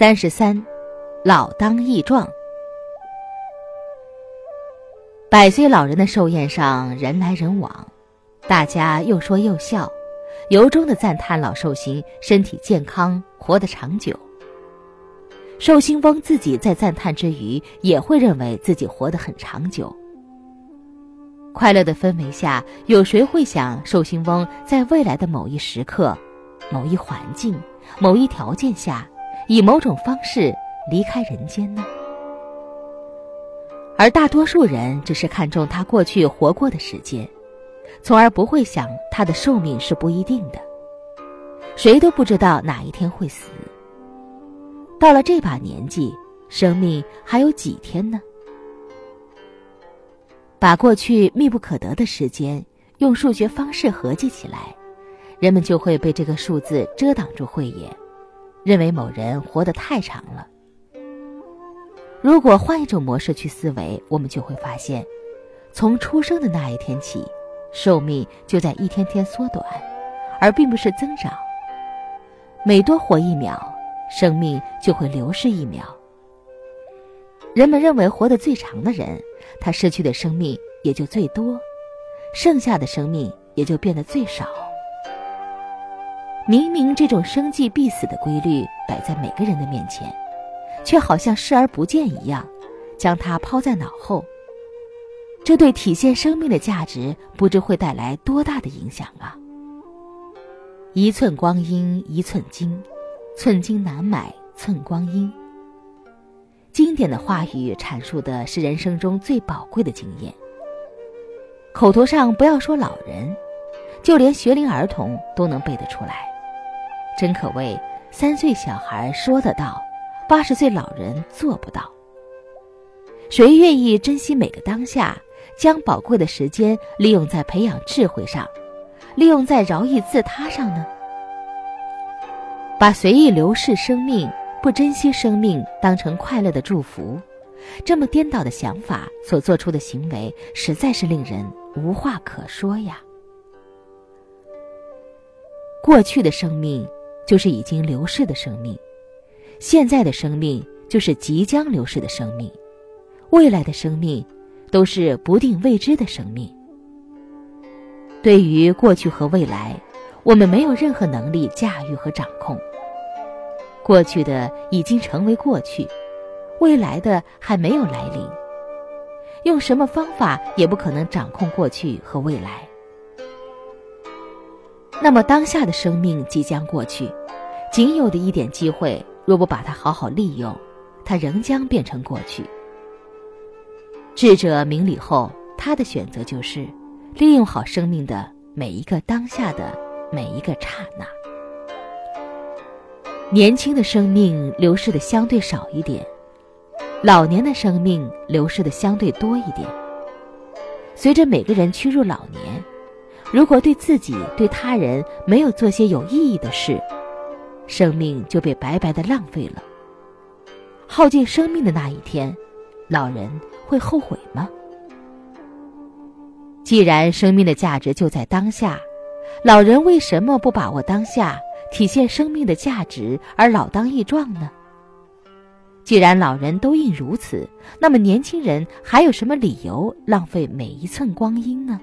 三十三，老当益壮。百岁老人的寿宴上，人来人往，大家又说又笑，由衷的赞叹老寿星身体健康，活得长久。寿星翁自己在赞叹之余，也会认为自己活得很长久。快乐的氛围下，有谁会想寿星翁在未来的某一时刻、某一环境、某一条件下？以某种方式离开人间呢？而大多数人只是看重他过去活过的时间，从而不会想他的寿命是不一定的。谁都不知道哪一天会死。到了这把年纪，生命还有几天呢？把过去密不可得的时间用数学方式合计起来，人们就会被这个数字遮挡住慧眼。认为某人活得太长了。如果换一种模式去思维，我们就会发现，从出生的那一天起，寿命就在一天天缩短，而并不是增长。每多活一秒，生命就会流逝一秒。人们认为活得最长的人，他失去的生命也就最多，剩下的生命也就变得最少。明明这种生计必死的规律摆在每个人的面前，却好像视而不见一样，将它抛在脑后。这对体现生命的价值，不知会带来多大的影响啊！一寸光阴一寸金，寸金难买寸光阴。经典的话语阐述的是人生中最宝贵的经验。口头上不要说老人，就连学龄儿童都能背得出来。真可谓三岁小孩说得到，八十岁老人做不到。谁愿意珍惜每个当下，将宝贵的时间利用在培养智慧上，利用在饶益自他上呢？把随意流逝生命、不珍惜生命当成快乐的祝福，这么颠倒的想法所做出的行为，实在是令人无话可说呀。过去的生命。就是已经流逝的生命，现在的生命就是即将流逝的生命，未来的生命都是不定未知的生命。对于过去和未来，我们没有任何能力驾驭和掌控。过去的已经成为过去，未来的还没有来临。用什么方法也不可能掌控过去和未来。那么当下的生命即将过去。仅有的一点机会，若不把它好好利用，它仍将变成过去。智者明理后，他的选择就是利用好生命的每一个当下的每一个刹那。年轻的生命流逝的相对少一点，老年的生命流逝的相对多一点。随着每个人趋入老年，如果对自己对他人没有做些有意义的事，生命就被白白的浪费了。耗尽生命的那一天，老人会后悔吗？既然生命的价值就在当下，老人为什么不把握当下，体现生命的价值而老当益壮呢？既然老人都应如此，那么年轻人还有什么理由浪费每一寸光阴呢？